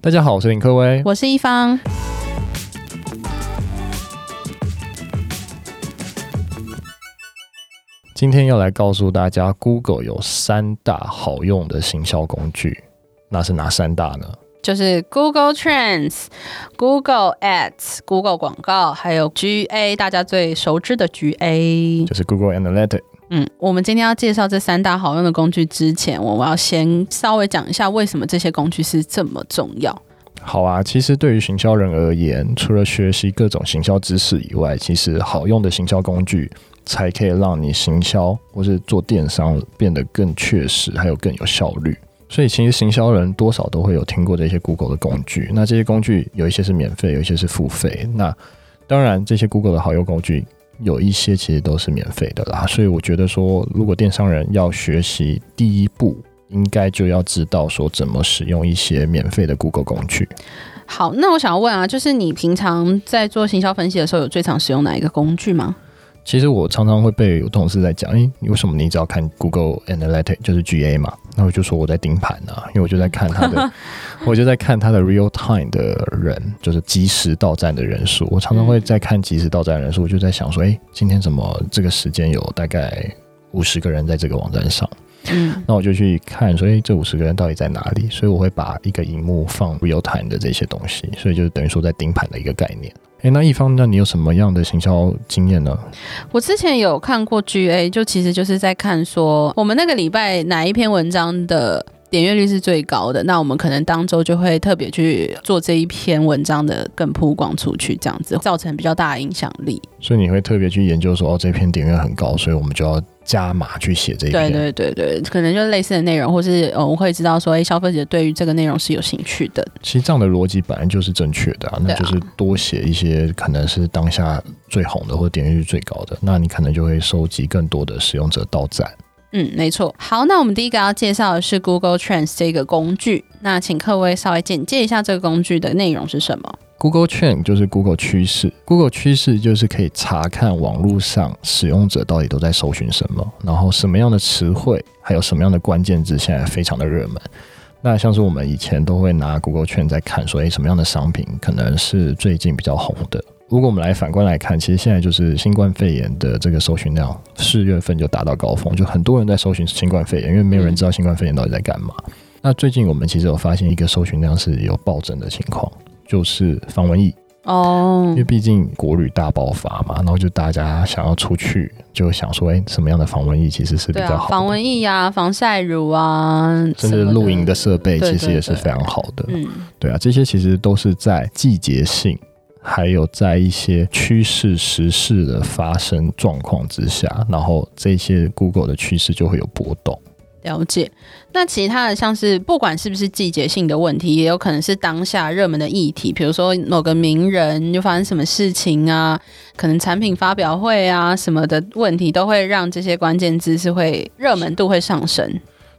大家好，我是林科威，我是一方。今天要来告诉大家，Google 有三大好用的行销工具，那是哪三大呢？就是 Google Trends、Google Ads、Google 广告，还有 GA，大家最熟知的 GA，就是 Google Analytics。嗯，我们今天要介绍这三大好用的工具之前，我们要先稍微讲一下为什么这些工具是这么重要。好啊，其实对于行销人而言，除了学习各种行销知识以外，其实好用的行销工具才可以让你行销或是做电商变得更确实，还有更有效率。所以，其实行销人多少都会有听过这些 Google 的工具。那这些工具有一些是免费，有一些是付费。那当然，这些 Google 的好用工具。有一些其实都是免费的啦，所以我觉得说，如果电商人要学习，第一步应该就要知道说怎么使用一些免费的 Google 工具。好，那我想问啊，就是你平常在做行销分析的时候，有最常使用哪一个工具吗？其实我常常会被有同事在讲，诶，你为什么你只要看 Google Analytics 就是 GA 嘛？那我就说我在盯盘啊，因为我就在看他的，我就在看他的 real time 的人，就是即时到站的人数。我常常会在看即时到站人数，我就在想说，诶，今天怎么这个时间有大概五十个人在这个网站上？嗯，那我就去看，所以这五十个人到底在哪里？所以我会把一个荧幕放 real time 的这些东西，所以就等于说在盯盘的一个概念。诶，那一方，那你有什么样的行销经验呢？我之前有看过 GA，就其实就是在看说我们那个礼拜哪一篇文章的点阅率是最高的，那我们可能当周就会特别去做这一篇文章的更曝光出去，这样子造成比较大的影响力。所以你会特别去研究说，哦，这篇点阅很高，所以我们就要。加码去写这一篇，对对对对，可能就是类似的内容，或是我们会知道说，哎，消费者对于这个内容是有兴趣的。其实这样的逻辑本来就是正确的啊，那就是多写一些可能是当下最红的或者点击率最高的，那你可能就会收集更多的使用者到站。嗯，没错。好，那我们第一个要介绍的是 Google Trends 这个工具，那请各位稍微简介一下这个工具的内容是什么。Google Trend 就是 Google 趋势，Google 趋势就是可以查看网络上使用者到底都在搜寻什么，然后什么样的词汇，还有什么样的关键字现在非常的热门。那像是我们以前都会拿 Google Trend 在看，说诶，什么样的商品可能是最近比较红的。如果我们来反观来看，其实现在就是新冠肺炎的这个搜寻量，四月份就达到高峰，就很多人在搜寻新冠肺炎，因为没有人知道新冠肺炎到底在干嘛。那最近我们其实有发现一个搜寻量是有暴增的情况。就是防蚊液哦，因为毕竟国旅大爆发嘛，然后就大家想要出去，就想说，哎、欸，什么样的防蚊液其实是比较好的？防蚊液呀，防晒乳啊，甚至露营的设备其实也是非常好的。嗯，对啊，这些其实都是在季节性，还有在一些趋势时事的发生状况之下，然后这些 Google 的趋势就会有波动。了解，那其他的像是不管是不是季节性的问题，也有可能是当下热门的议题，比如说某个名人又发生什么事情啊，可能产品发表会啊什么的问题，都会让这些关键字是会热门度会上升。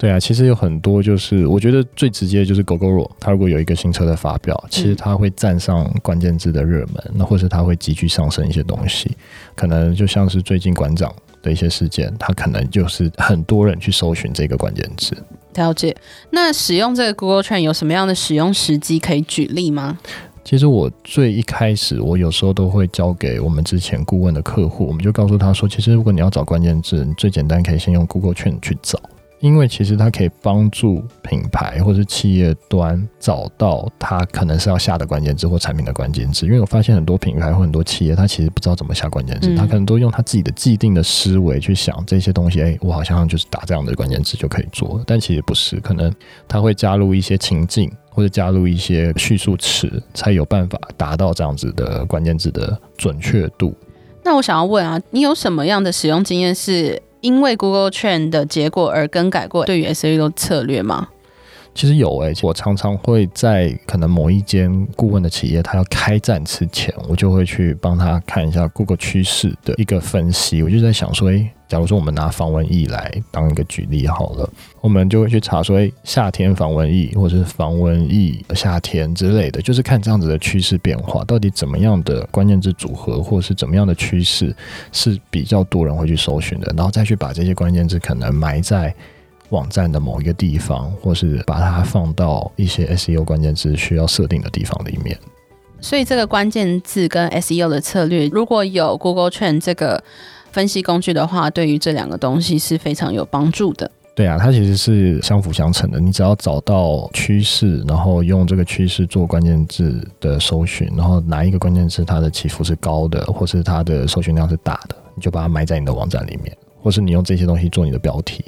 对啊，其实有很多，就是我觉得最直接就是 Gogoro，它如果有一个新车的发表，其实它会站上关键字的热门，那或是它会急剧上升一些东西，可能就像是最近馆长的一些事件，它可能就是很多人去搜寻这个关键字。了解。那使用这个 Google Trend 有什么样的使用时机可以举例吗？其实我最一开始，我有时候都会交给我们之前顾问的客户，我们就告诉他说，其实如果你要找关键字，你最简单可以先用 Google Trend 去找。因为其实它可以帮助品牌或是企业端找到它可能是要下的关键字或产品的关键字。因为我发现很多品牌或很多企业，它其实不知道怎么下关键字，它可能都用它自己的既定的思维去想这些东西。哎，我好像就是打这样的关键字就可以做，但其实不是，可能它会加入一些情境或者加入一些叙述词，才有办法达到这样子的关键字的准确度。那我想要问啊，你有什么样的使用经验是？因为 Google Trend 的结果而更改过对于 SEO 策略吗？其实有诶、我常常会在可能某一间顾问的企业，他要开战之前，我就会去帮他看一下 Google 趋势的一个分析。我就在想说，诶，假如说我们拿防蚊液来当一个举例好了，我们就会去查说，诶，夏天防蚊液或者是防蚊液夏天之类的，就是看这样子的趋势变化，到底怎么样的关键字组合，或者是怎么样的趋势是比较多人会去搜寻的，然后再去把这些关键字可能埋在。网站的某一个地方，或是把它放到一些 SEO 关键字需要设定的地方里面。所以这个关键字跟 SEO 的策略，如果有 Google Trend 这个分析工具的话，对于这两个东西是非常有帮助的。对啊，它其实是相辅相成的。你只要找到趋势，然后用这个趋势做关键字的搜寻，然后哪一个关键字它的起伏是高的，或是它的搜寻量是大的，你就把它埋在你的网站里面，或是你用这些东西做你的标题。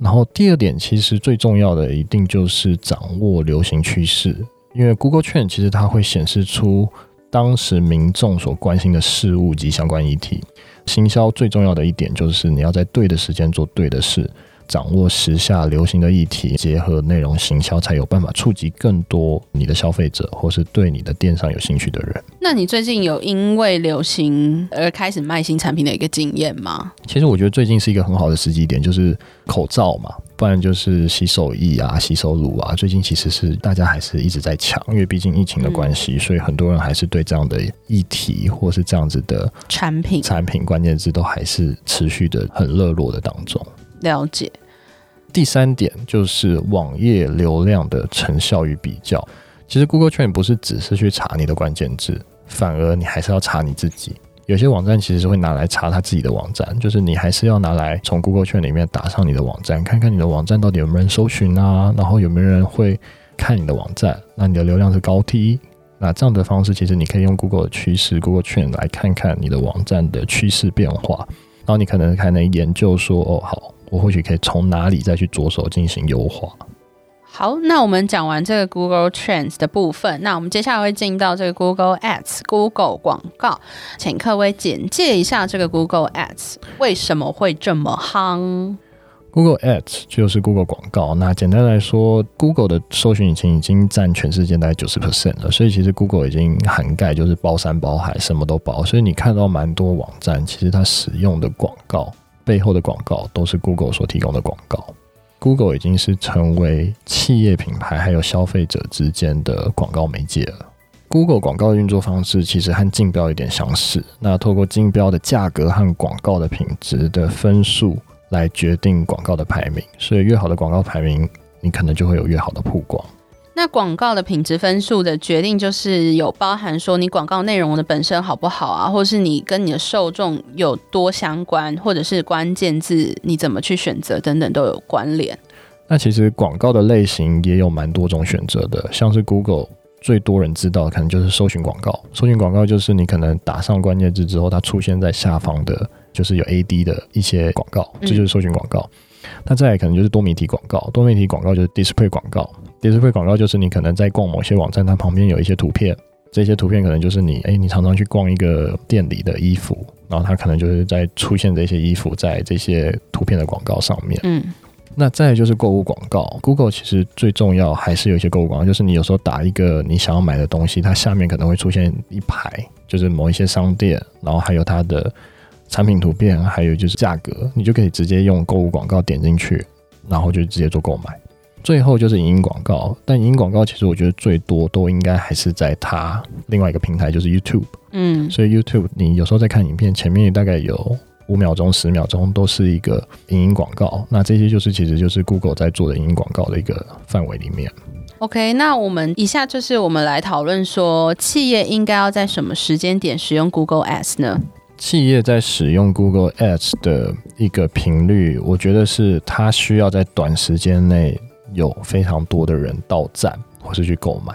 然后第二点，其实最重要的一定就是掌握流行趋势。因为 Google 窄其实它会显示出当时民众所关心的事物及相关议题。行销最重要的一点就是你要在对的时间做对的事。掌握时下流行的议题，结合内容行销，才有办法触及更多你的消费者，或是对你的电商有兴趣的人。那你最近有因为流行而开始卖新产品的一个经验吗？其实我觉得最近是一个很好的时机点，就是口罩嘛，不然就是洗手液啊、洗手乳啊。最近其实是大家还是一直在抢，因为毕竟疫情的关系，嗯、所以很多人还是对这样的议题或是这样子的产品产品关键字都还是持续的很热络的当中。了解。第三点就是网页流量的成效与比较。其实 Google Trend 不是只是去查你的关键字，反而你还是要查你自己。有些网站其实是会拿来查他自己的网站，就是你还是要拿来从 Google 圈里面打上你的网站，看看你的网站到底有没有人搜寻啊，然后有没有人会看你的网站，那你的流量是高低。那这样的方式，其实你可以用 Google 的趋势 Google 圈来看看你的网站的趋势变化，然后你可能还能研究说，哦，好。我或许可以从哪里再去着手进行优化。好，那我们讲完这个 Google Trends 的部分，那我们接下来会进到这个 Google Ads Google 广告，请各位简介一下这个 Google Ads 为什么会这么夯。Google Ads 就是 Google 广告。那简单来说，Google 的搜寻引擎已经占全世界大概九十 percent 了，所以其实 Google 已经涵盖就是包山包海，什么都包。所以你看到蛮多网站，其实它使用的广告。背后的广告都是 Google 所提供的广告，Google 已经是成为企业品牌还有消费者之间的广告媒介了。Google 广告的运作方式其实和竞标有点相似，那透过竞标的价格和广告的品质的分数来决定广告的排名，所以越好的广告排名，你可能就会有越好的曝光。那广告的品质分数的决定，就是有包含说你广告内容的本身好不好啊，或是你跟你的受众有多相关，或者是关键字你怎么去选择等等都有关联。那其实广告的类型也有蛮多种选择的，像是 Google 最多人知道的可能就是搜寻广告，搜寻广告就是你可能打上关键字之后，它出现在下方的，就是有 AD 的一些广告，这就是搜寻广告。嗯、那再来可能就是多媒体广告，多媒体广告就是 Display 广告。Display 广告就是你可能在逛某些网站，它旁边有一些图片，这些图片可能就是你，哎，你常常去逛一个店里的衣服，然后它可能就是在出现这些衣服在这些图片的广告上面。嗯，那再就是购物广告，Google 其实最重要还是有一些购物广告，就是你有时候打一个你想要买的东西，它下面可能会出现一排，就是某一些商店，然后还有它的产品图片，还有就是价格，你就可以直接用购物广告点进去，然后就直接做购买。最后就是影音广告，但影音广告其实我觉得最多都应该还是在它另外一个平台，就是 YouTube。嗯，所以 YouTube 你有时候在看影片，前面大概有五秒钟、十秒钟都是一个影音广告，那这些就是其实就是 Google 在做的影音广告的一个范围里面。OK，那我们以下就是我们来讨论说，企业应该要在什么时间点使用 Google Ads 呢？企业在使用 Google Ads 的一个频率，我觉得是它需要在短时间内。有非常多的人到站或是去购买，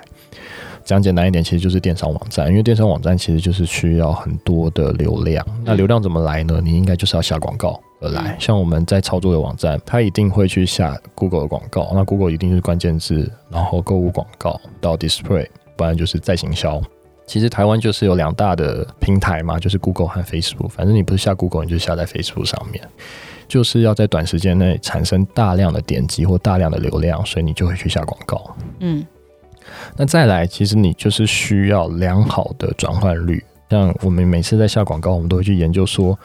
讲简单一点，其实就是电商网站。因为电商网站其实就是需要很多的流量。那流量怎么来呢？你应该就是要下广告而来。像我们在操作的网站，它一定会去下 Google 的广告。那 Google 一定是关键字，然后购物广告到 Display，不然就是再行销。其实台湾就是有两大的平台嘛，就是 Google 和 Facebook。反正你不是下 Google，你就下在 Facebook 上面。就是要在短时间内产生大量的点击或大量的流量，所以你就会去下广告。嗯，那再来，其实你就是需要良好的转换率。像我们每次在下广告，我们都会去研究说，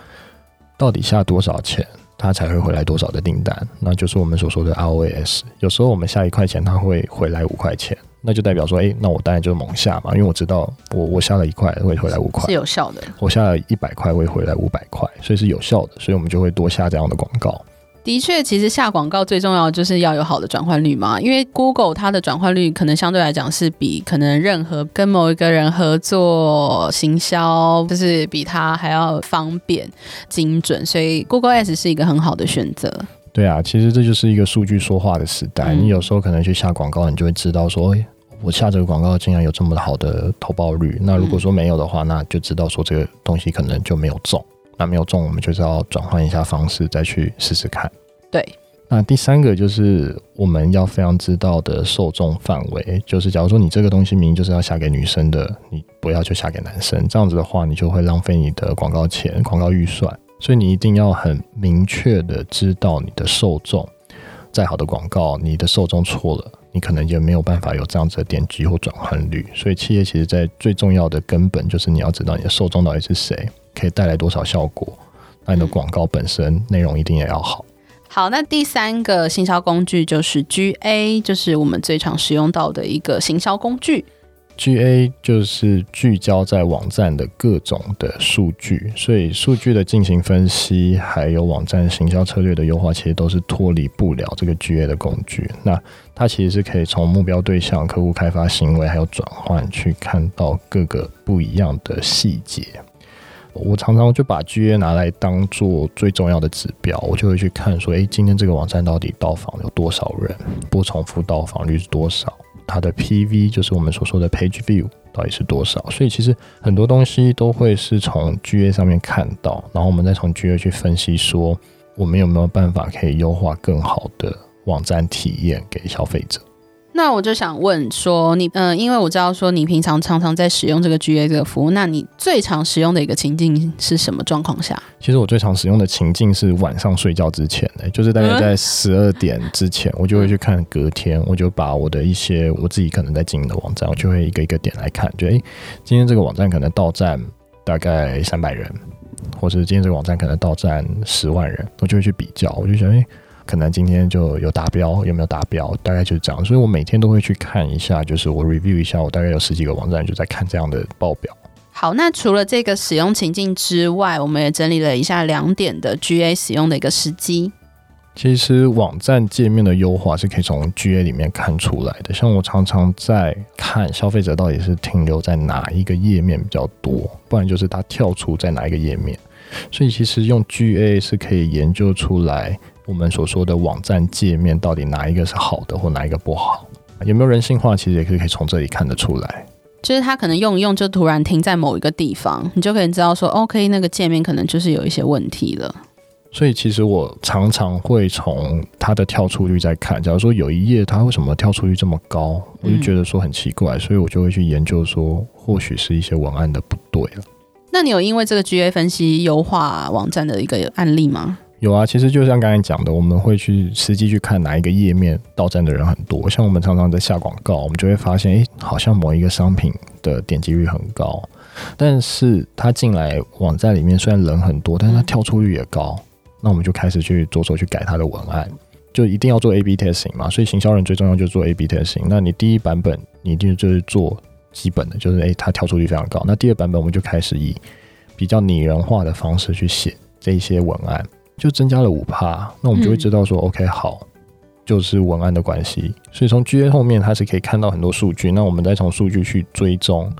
到底下多少钱，它才会回来多少的订单，那就是我们所说的 ROAS。有时候我们下一块钱，它会回来五块钱。那就代表说，哎、欸，那我当然就是猛下嘛，因为我知道我我下了一块会回来五块，是有效的。我下了一百块会回来五百块，所以是有效的，所以我们就会多下这样的广告。的确，其实下广告最重要的就是要有好的转换率嘛。因为 Google 它的转换率可能相对来讲是比可能任何跟某一个人合作行销，就是比它还要方便精准，所以 Google Ads 是一个很好的选择。对啊，其实这就是一个数据说话的时代。嗯、你有时候可能去下广告，你就会知道说，哎，我下这个广告竟然有这么好的投报率。那如果说没有的话，那就知道说这个东西可能就没有中。那没有中，我们就是要转换一下方式，再去试试看。对，那第三个就是我们要非常知道的受众范围，就是假如说你这个东西明明就是要下给女生的，你不要就下给男生，这样子的话，你就会浪费你的广告钱、广告预算。所以你一定要很明确的知道你的受众。再好的广告，你的受众错了，你可能也没有办法有这样子的点击或转换率。所以企业其实在最重要的根本就是你要知道你的受众到底是谁。可以带来多少效果？那你的广告本身内容一定也要好。好，那第三个行销工具就是 GA，就是我们最常使用到的一个行销工具。GA 就是聚焦在网站的各种的数据，所以数据的进行分析，还有网站行销策略的优化，其实都是脱离不了这个 GA 的工具。那它其实是可以从目标对象、客户开发行为还有转换，去看到各个不一样的细节。我常常就把 GA 拿来当做最重要的指标，我就会去看说，诶，今天这个网站到底到访有多少人，不重复到访率是多少，它的 PV 就是我们所说的 Page View 到底是多少。所以其实很多东西都会是从 GA 上面看到，然后我们再从 GA 去分析说，我们有没有办法可以优化更好的网站体验给消费者。那我就想问说，你嗯、呃，因为我知道说你平常常常在使用这个 GA 这个服务，那你最常使用的一个情境是什么状况下？其实我最常使用的情境是晚上睡觉之前，欸，就是大概在十二点之前，我就会去看隔天，我就把我的一些我自己可能在经营的网站，我就会一个一个点来看，就诶、欸，今天这个网站可能到站大概三百人，或是今天这个网站可能到站十万人，我就会去比较，我就想诶。欸可能今天就有达标，有没有达标？大概就是这样，所以我每天都会去看一下，就是我 review 一下，我大概有十几个网站就在看这样的报表。好，那除了这个使用情境之外，我们也整理了一下两点的 GA 使用的一个时机。其实网站界面的优化是可以从 GA 里面看出来的。像我常常在看消费者到底是停留在哪一个页面比较多，不然就是他跳出在哪一个页面。所以其实用 GA 是可以研究出来。我们所说的网站界面到底哪一个是好的，或哪一个不好？有没有人性化？其实也可以可以从这里看得出来。就是他可能用一用就突然停在某一个地方，你就可以知道说，OK，那个界面可能就是有一些问题了。所以其实我常常会从它的跳出率在看。假如说有一页它为什么跳出率这么高，我就觉得说很奇怪，嗯、所以我就会去研究说，或许是一些文案的不对了。那你有因为这个 GA 分析优化网站的一个案例吗？有啊，其实就像刚才讲的，我们会去实际去看哪一个页面到站的人很多。像我们常常在下广告，我们就会发现，诶，好像某一个商品的点击率很高，但是他进来网站里面虽然人很多，但是他跳出率也高。那我们就开始去着手去改他的文案，就一定要做 A/B testing 嘛。所以行销人最重要就是做 A/B testing。那你第一版本你一定就是做基本的，就是诶，他跳出率非常高。那第二版本我们就开始以比较拟人化的方式去写这一些文案。就增加了五趴，那我们就会知道说、嗯、，OK，好，就是文案的关系。所以从 GA 后面，它是可以看到很多数据。那我们再从数据去追踪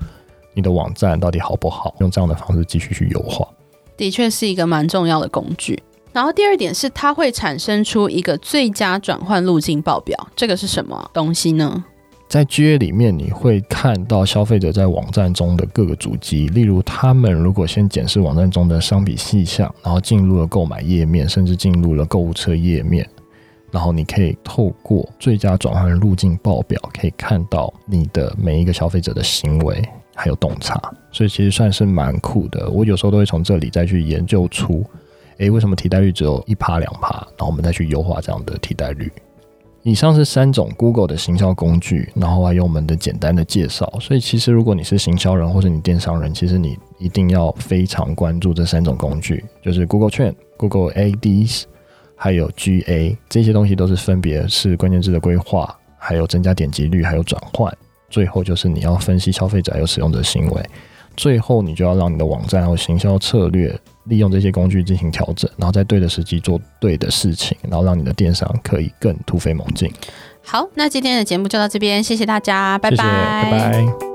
你的网站到底好不好，用这样的方式继续去优化。的确是一个蛮重要的工具。然后第二点是，它会产生出一个最佳转换路径报表。这个是什么东西呢？在 GA 里面，你会看到消费者在网站中的各个足迹，例如他们如果先检视网站中的商品细项，然后进入了购买页面，甚至进入了购物车页面，然后你可以透过最佳转换路径报表，可以看到你的每一个消费者的行为还有洞察，所以其实算是蛮酷的。我有时候都会从这里再去研究出，诶，为什么替代率只有一趴两趴，然后我们再去优化这样的替代率。以上是三种 Google 的行销工具，然后还有我们的简单的介绍。所以其实如果你是行销人或者你电商人，其实你一定要非常关注这三种工具，就是 Google Trend、Google Ads，还有 GA 这些东西都是分别是关键字的规划，还有增加点击率，还有转换。最后就是你要分析消费者有使用者行为，最后你就要让你的网站和行销策略利用这些工具进行调整，然后在对的时机做对的事情，然后让你的电商可以更突飞猛进。好，那今天的节目就到这边，谢谢大家，拜拜，谢谢，拜拜。